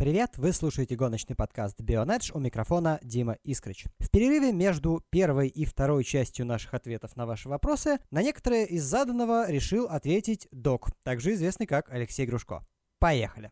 Привет, вы слушаете гоночный подкаст Bionedge, у микрофона Дима Искрич. В перерыве между первой и второй частью наших ответов на ваши вопросы на некоторые из заданного решил ответить док, также известный как Алексей Грушко. Поехали!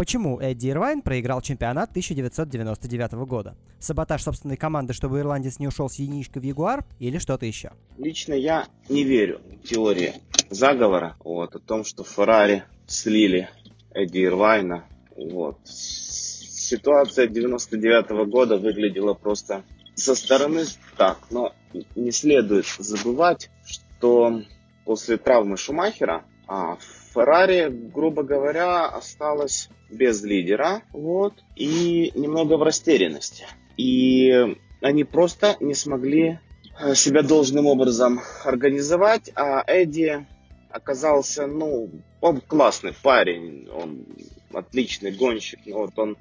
Почему Эдди Ирвайн проиграл чемпионат 1999 года? Саботаж собственной команды, чтобы ирландец не ушел с яичкой в Ягуар или что-то еще? Лично я не верю в теории заговора вот, о том, что Феррари слили Эдди Ирвайна. Вот. Ситуация 99 года выглядела просто со стороны так, но не следует забывать, что после травмы Шумахера а, Феррари, грубо говоря, осталась без лидера, вот, и немного в растерянности. И они просто не смогли э, себя должным образом организовать, а Эдди оказался, ну, он классный парень, он отличный гонщик, но вот он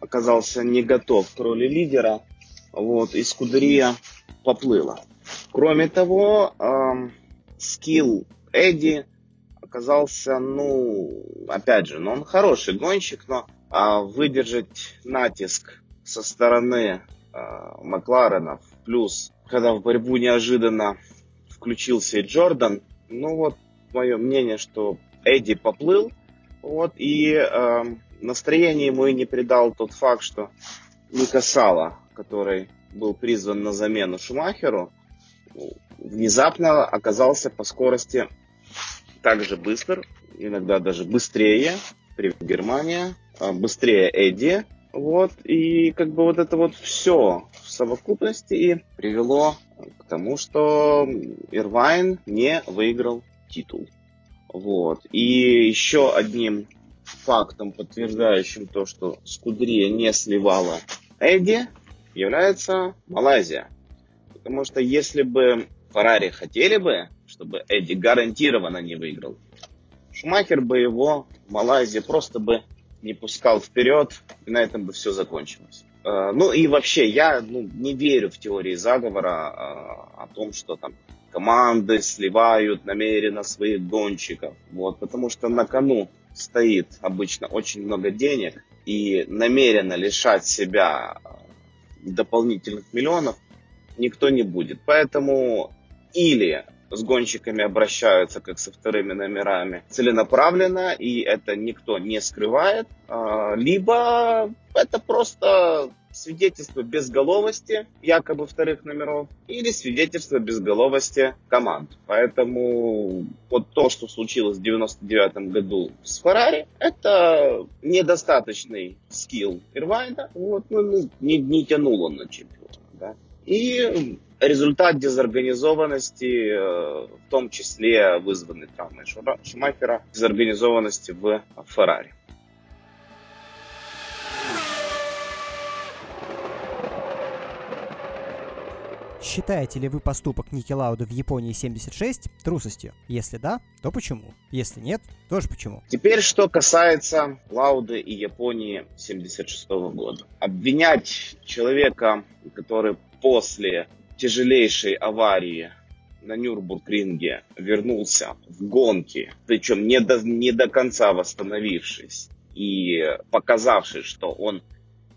оказался не готов к роли лидера, вот, и Скудерия поплыла. Кроме того, эм, скилл Эдди оказался, ну, опять же, ну, он хороший гонщик, но а, выдержать натиск со стороны а, Макларенов, плюс, когда в борьбу неожиданно включился и Джордан, ну, вот, мое мнение, что Эдди поплыл, вот, и э, настроение ему и не придал тот факт, что Ника Сала, который был призван на замену Шумахеру, внезапно оказался по скорости так же быстр, иногда даже быстрее, при Германия, а, быстрее Эдди. Вот, и как бы вот это вот все в совокупности и привело к тому, что Ирвайн не выиграл титул. Вот. И еще одним фактом, подтверждающим то, что Скудерия не сливала Эдди, является Малайзия. Потому что если бы Феррари хотели бы, чтобы Эдди гарантированно не выиграл, Шумахер бы его в Малайзии просто бы не пускал вперед, и на этом бы все закончилось. Э, ну и вообще, я ну, не верю в теории заговора э, о том, что там команды сливают намеренно своих гонщиков. Вот, потому что на кону стоит обычно очень много денег, и намеренно лишать себя э, дополнительных миллионов никто не будет. Поэтому или с гонщиками обращаются как со вторыми номерами целенаправленно, и это никто не скрывает, а, либо это просто свидетельство безголовости якобы вторых номеров или свидетельство безголовости команд. Поэтому вот то, что случилось в 99 году с Феррари, это недостаточный скилл Ирвайна. Вот, ну, не, не тянул он на чемпиона. Да? И результат дезорганизованности, э, в том числе вызванный травмой Шумахера, дезорганизованности в Феррари. Считаете ли вы поступок Ники Лауда в Японии 76 трусостью? Если да, то почему? Если нет, тоже почему? Теперь, что касается Лауды и Японии 76 года. Обвинять человека, который после тяжелейшей аварии на Нюрбургринге вернулся в гонки, причем не до, не до конца восстановившись и показавший, что он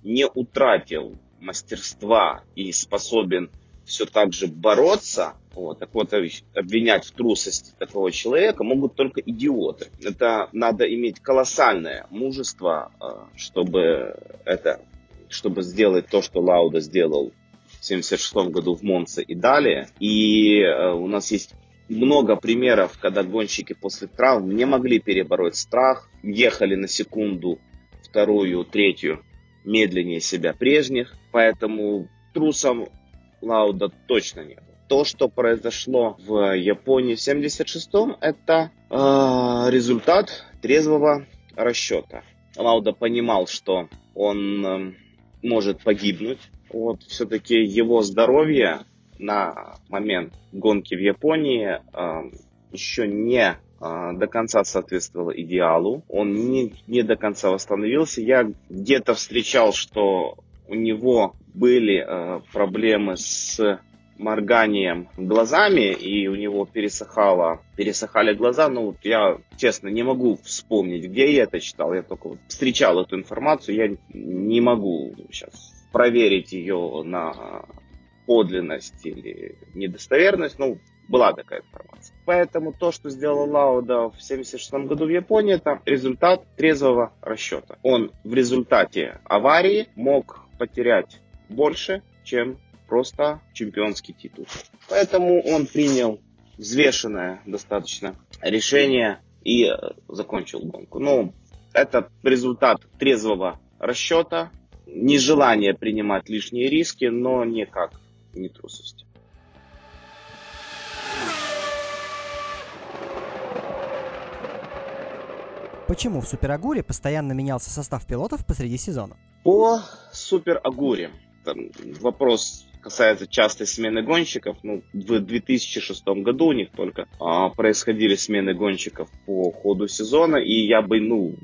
не утратил мастерства и способен все так же бороться, вот, так вот обвинять в трусости такого человека могут только идиоты. Это надо иметь колоссальное мужество, э, чтобы это, чтобы сделать то, что Лауда сделал 1976 году в Монце и далее. И э, у нас есть много примеров, когда гонщики после травм не могли перебороть страх, ехали на секунду, вторую, третью медленнее себя прежних, поэтому трусом Лауда точно не был. То, что произошло в Японии в 76-м, это э, результат трезвого расчета. Лауда понимал, что он э, может погибнуть, вот все-таки его здоровье на момент гонки в Японии э, еще не э, до конца соответствовало идеалу. Он не, не до конца восстановился. Я где-то встречал, что у него были э, проблемы с морганием глазами, и у него пересыхало, пересыхали глаза. Ну, вот я, честно, не могу вспомнить, где я это читал. Я только вот встречал эту информацию, я не могу сейчас проверить ее на подлинность или недостоверность. Ну, была такая информация. Поэтому то, что сделал Лауда в 1976 году в Японии, это результат трезвого расчета. Он в результате аварии мог потерять больше, чем просто чемпионский титул. Поэтому он принял взвешенное достаточно решение и э, закончил гонку. Ну, это результат трезвого расчета, нежелание принимать лишние риски, но никак не трусости. Почему в Супер Агуре постоянно менялся состав пилотов посреди сезона? По Супер Агуре вопрос касается частой смены гонщиков. Ну, в 2006 году у них только а, происходили смены гонщиков по ходу сезона, и я бы, ну,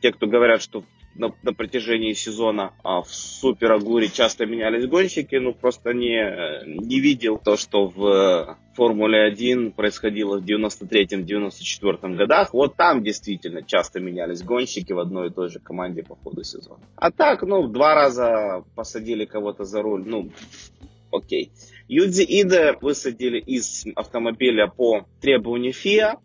те, кто говорят, что на, на протяжении сезона а, в Супер Агуре часто менялись гонщики, ну просто не, не видел то, что в Формуле 1 происходило в 93-94 годах. Вот там действительно часто менялись гонщики в одной и той же команде по ходу сезона. А так, ну, два раза посадили кого-то за руль, ну, окей. Юдзи Иде высадили из автомобиля по требованию ФИА,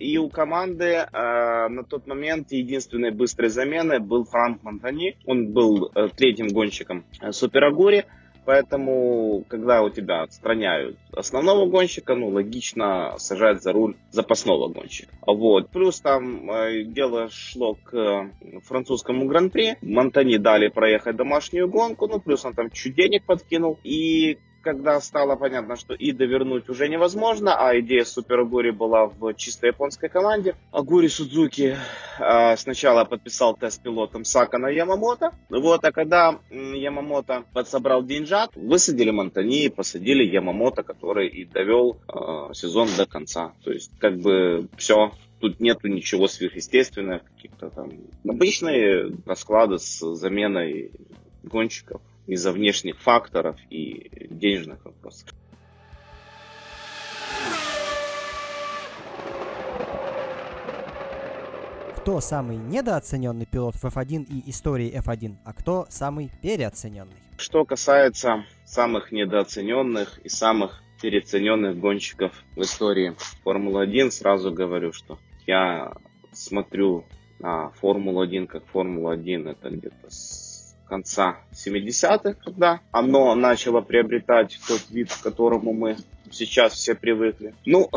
и у команды а, на тот момент единственной быстрой заменой был Франк Монтани. Он был э, третьим гонщиком э, Суперагури. Поэтому, когда у тебя отстраняют основного гонщика, ну, логично сажать за руль запасного гонщика. Вот. Плюс там э, дело шло к французскому гран-при. Монтани дали проехать домашнюю гонку, ну, плюс он там чуть денег подкинул. И когда стало понятно, что Ида вернуть уже невозможно, а идея Супер Агури была в чисто японской команде, Агури Судзуки э, сначала подписал тест пилотом Сакана Ямамото, вот, а когда Ямамото подсобрал деньжат, высадили Монтани и посадили Ямамото, который и довел э, сезон до конца. То есть, как бы, все, тут нету ничего сверхъестественного, каких-то там обычные расклады с заменой гонщиков из-за внешних факторов и денежных вопросов. Кто самый недооцененный пилот в F1 и истории F1, а кто самый переоцененный? Что касается самых недооцененных и самых переоцененных гонщиков в истории Формулы-1, сразу говорю, что я смотрю на Формулу-1 как Формулу-1 это где-то с конца 70-х, когда оно начало приобретать тот вид, к которому мы сейчас все привыкли. Ну,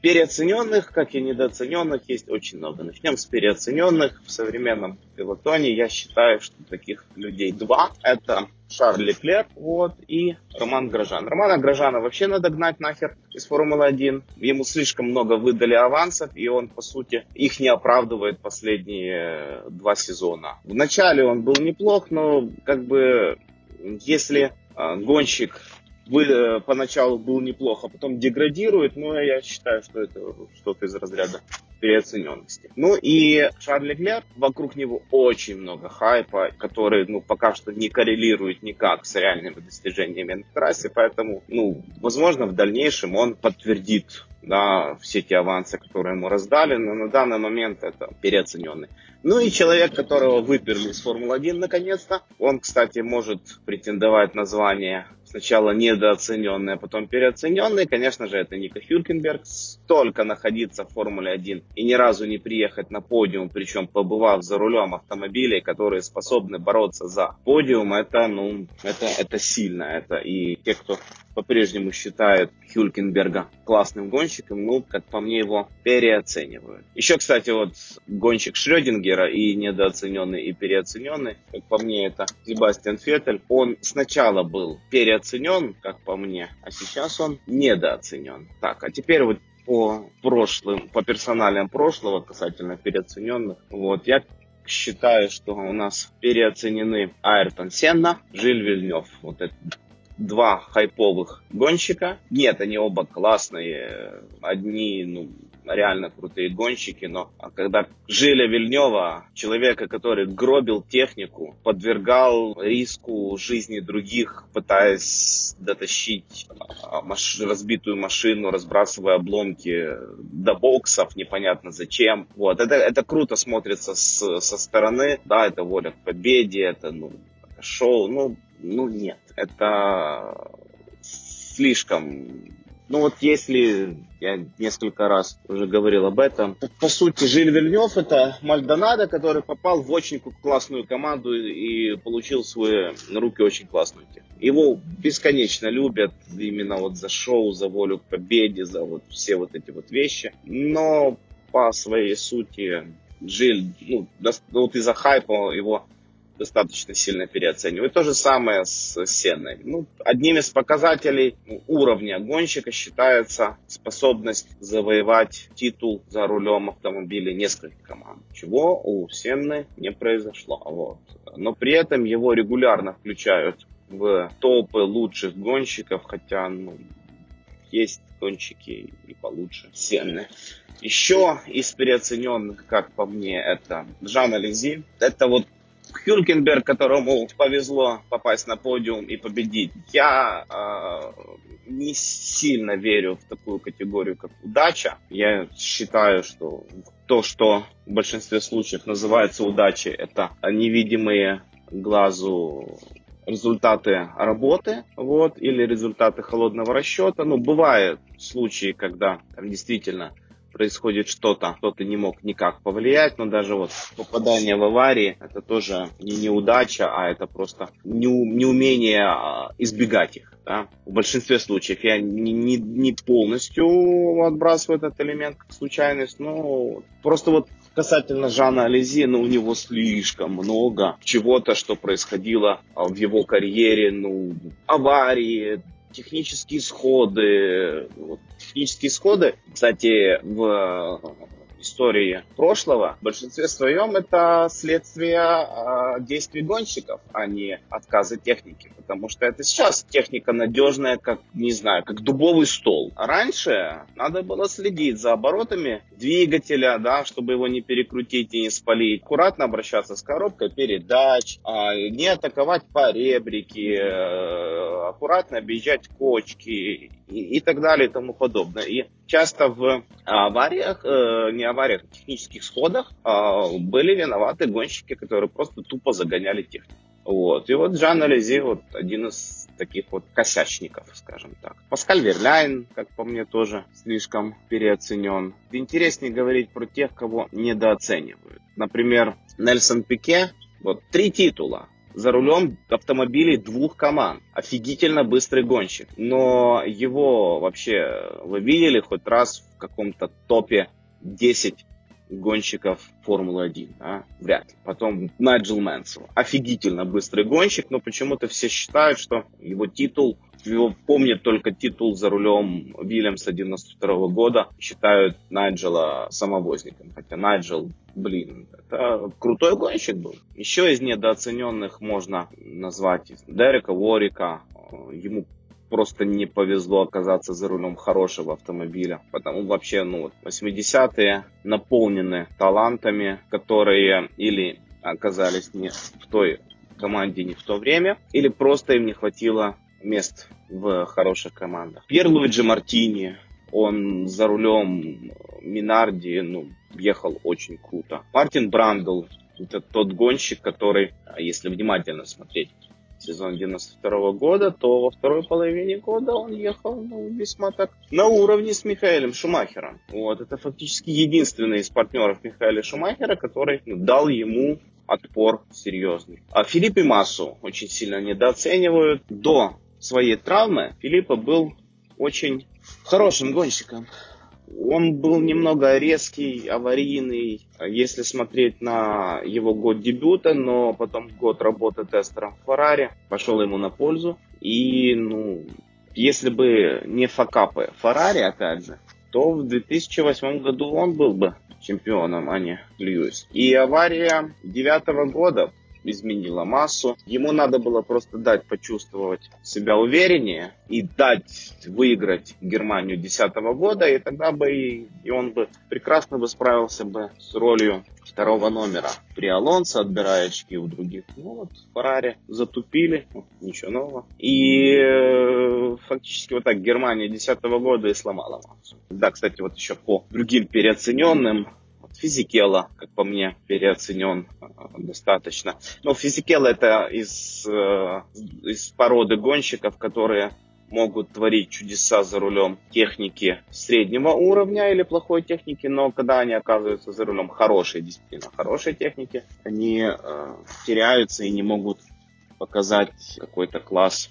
переоцененных, как и недооцененных, есть очень много. Начнем с переоцененных. В современном пилотоне я считаю, что таких людей два. Это Шарль Леклер вот, и Роман Грожан. Романа Грожана вообще надо гнать нахер из Формулы-1. Ему слишком много выдали авансов, и он, по сути, их не оправдывает последние два сезона. Вначале он был неплох, но как бы если а, гонщик вы, э, поначалу был неплохо, а потом деградирует, но я считаю, что это что-то из разряда переоцененности. Ну и Шарль Леклер, вокруг него очень много хайпа, который, ну, пока что не коррелирует никак с реальными достижениями на трассе, поэтому, ну, возможно, в дальнейшем он подтвердит да, все те авансы, которые ему раздали, но на данный момент это переоцененный. Ну и человек, которого выперли из Формулы-1 наконец-то, он, кстати, может претендовать на звание сначала недооцененный, а потом переоцененный. Конечно же, это Ника Хюлькенберг. Столько находиться в Формуле 1 и ни разу не приехать на подиум, причем побывав за рулем автомобилей, которые способны бороться за подиум, это, ну, это, это сильно. Это и те, кто по-прежнему считает Хюлькенберга классным гонщиком, ну, как по мне, его переоценивают. Еще, кстати, вот гонщик Шрёдингера и недооцененный, и переоцененный, как по мне, это Себастьян Феттель. Он сначала был переоценен, как по мне, а сейчас он недооценен. Так, а теперь вот по прошлым, по персоналиям прошлого, касательно переоцененных, вот, я считаю, что у нас переоценены Айртон Сенна, Жиль Вильнев. Вот это два хайповых гонщика. Нет, они оба классные. Одни, ну, реально крутые гонщики, но когда Жиля Вильнева, человека, который гробил технику, подвергал риску жизни других, пытаясь дотащить а, маш... разбитую машину, разбрасывая обломки до боксов, непонятно зачем. Вот, это, это круто смотрится с, со стороны, да, это воля к победе, это, ну, шоу, ну, ну нет, это слишком ну вот если, я несколько раз уже говорил об этом, по сути Жиль Вильнев это Мальдонадо, который попал в очень классную команду и получил свои руки очень классную. Его бесконечно любят именно вот за шоу, за волю к победе, за вот все вот эти вот вещи. Но по своей сути Жиль, ну, вот из-за хайпа его достаточно сильно переоценивают. То же самое с Сенной. Ну, одним из показателей уровня гонщика считается способность завоевать титул за рулем автомобиля нескольких команд, чего у Сенны не произошло. Вот. Но при этом его регулярно включают в топы лучших гонщиков, хотя ну, есть гонщики и получше Сенны. Еще из переоцененных, как по мне, это Жан Ализи. Это вот Хюлькенберг, которому повезло попасть на подиум и победить, я э, не сильно верю в такую категорию, как удача. Я считаю, что то, что в большинстве случаев называется удачей, это невидимые глазу результаты работы, вот, или результаты холодного расчета. Ну, бывают случаи, когда там действительно происходит что-то, кто-то не мог никак повлиять, но даже вот попадание в аварии, это тоже не неудача, а это просто неумение а, избегать их. Да? В большинстве случаев я не, не, не полностью отбрасываю этот элемент как случайность, но просто вот касательно Жана Ализи, ну, у него слишком много чего-то, что происходило а, в его карьере, ну, аварии, технические сходы. Вот, технические сходы, кстати, в истории прошлого, в большинстве своем это следствие э, действий гонщиков, а не отказы техники. Потому что это сейчас техника надежная, как, не знаю, как дубовый стол. А раньше надо было следить за оборотами двигателя, да, чтобы его не перекрутить и не спалить. Аккуратно обращаться с коробкой передач, э, не атаковать по ребрике, э, аккуратно объезжать кочки и, и так далее и тому подобное. И часто в авариях, э, не авариях, а технических сходах э, были виноваты гонщики, которые просто тупо загоняли технику. Вот. И вот Жан Алези вот один из таких вот косячников, скажем так. Паскаль Верляйн, как по мне, тоже слишком переоценен. Интереснее говорить про тех, кого недооценивают. Например, Нельсон Пике, вот три титула за рулем автомобилей двух команд. Офигительно быстрый гонщик. Но его вообще вы видели хоть раз в каком-то топе 10 гонщиков Формулы-1, а? Вряд ли. Потом Найджел Мэнсел. Офигительно быстрый гонщик, но почему-то все считают, что его титул, его помнят только титул за рулем Вильямса 92 года, считают Найджела самовозником. Хотя Найджел, блин, это крутой гонщик был. Еще из недооцененных можно назвать Дерека Ворика. Ему просто не повезло оказаться за рулем хорошего автомобиля. Потому вообще, ну, вот 80-е наполнены талантами, которые или оказались не в той команде не в то время, или просто им не хватило мест в хороших командах. Пьер Луиджи Мартини, он за рулем Минарди, ну, ехал очень круто. Мартин Брандл, это тот гонщик, который, если внимательно смотреть сезон 92 года, то во второй половине года он ехал ну, весьма так на уровне с Михаэлем Шумахером. Вот, это фактически единственный из партнеров Михаэля Шумахера, который ну, дал ему отпор серьезный. А Филиппе Массу очень сильно недооценивают. До своей травмы Филиппа был очень хорошим гонщиком. Он был немного резкий, аварийный, если смотреть на его год дебюта, но потом год работы тестером в Феррари пошел ему на пользу. И, ну, если бы не факапы Феррари, опять же, то в 2008 году он был бы чемпионом, а не Льюис. И авария девятого года изменила массу. Ему надо было просто дать почувствовать себя увереннее и дать выиграть Германию 2010 года, и тогда бы и, и он бы прекрасно бы справился бы с ролью второго номера. При Алонсо отбирая очки у других. Ну вот, Феррари затупили, ничего нового. И э, фактически вот так Германия 2010 года и сломала массу. Да, кстати, вот еще по другим переоцененным Физикела, как по мне, переоценен э, достаточно. Но Физикела это из, э, из породы гонщиков, которые могут творить чудеса за рулем техники среднего уровня или плохой техники, но когда они оказываются за рулем хорошей, действительно хорошей техники, они э, теряются и не могут показать какой-то класс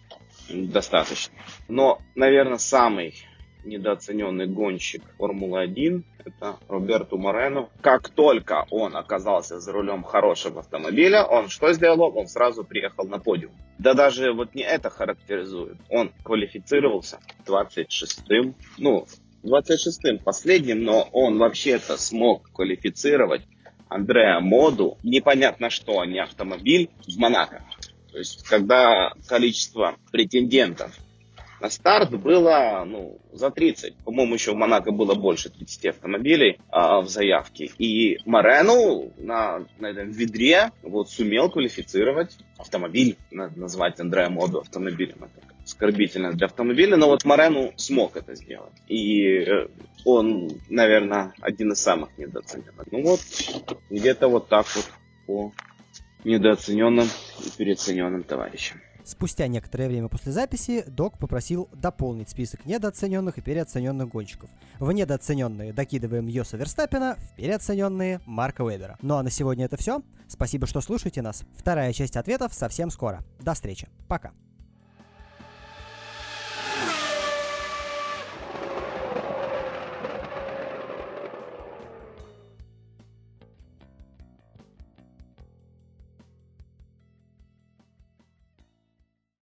достаточно. Но, наверное, самый недооцененный гонщик Формулы-1, это Роберту Морено. Как только он оказался за рулем хорошего автомобиля, он что сделал? Он сразу приехал на подиум. Да даже вот не это характеризует. Он квалифицировался 26-м, ну, 26-м последним, но он вообще-то смог квалифицировать Андреа Моду, непонятно что, не автомобиль, в Монако. То есть, когда количество претендентов на старт было ну, за 30. По-моему, еще в Монако было больше 30 автомобилей а, в заявке. И Морену на, на этом ведре вот, сумел квалифицировать автомобиль, надо назвать Андреа Моду автомобилем. Это оскорбительно для автомобиля, но вот Морену смог это сделать. И э, он, наверное, один из самых недооцененных. Ну вот, где-то вот так вот по недооцененным и переоцененным товарищам. Спустя некоторое время после записи Док попросил дополнить список недооцененных и переоцененных гонщиков. В недооцененные докидываем Йоса Верстаппина, в переоцененные Марка Вебера. Ну а на сегодня это все. Спасибо, что слушаете нас. Вторая часть ответов совсем скоро. До встречи. Пока.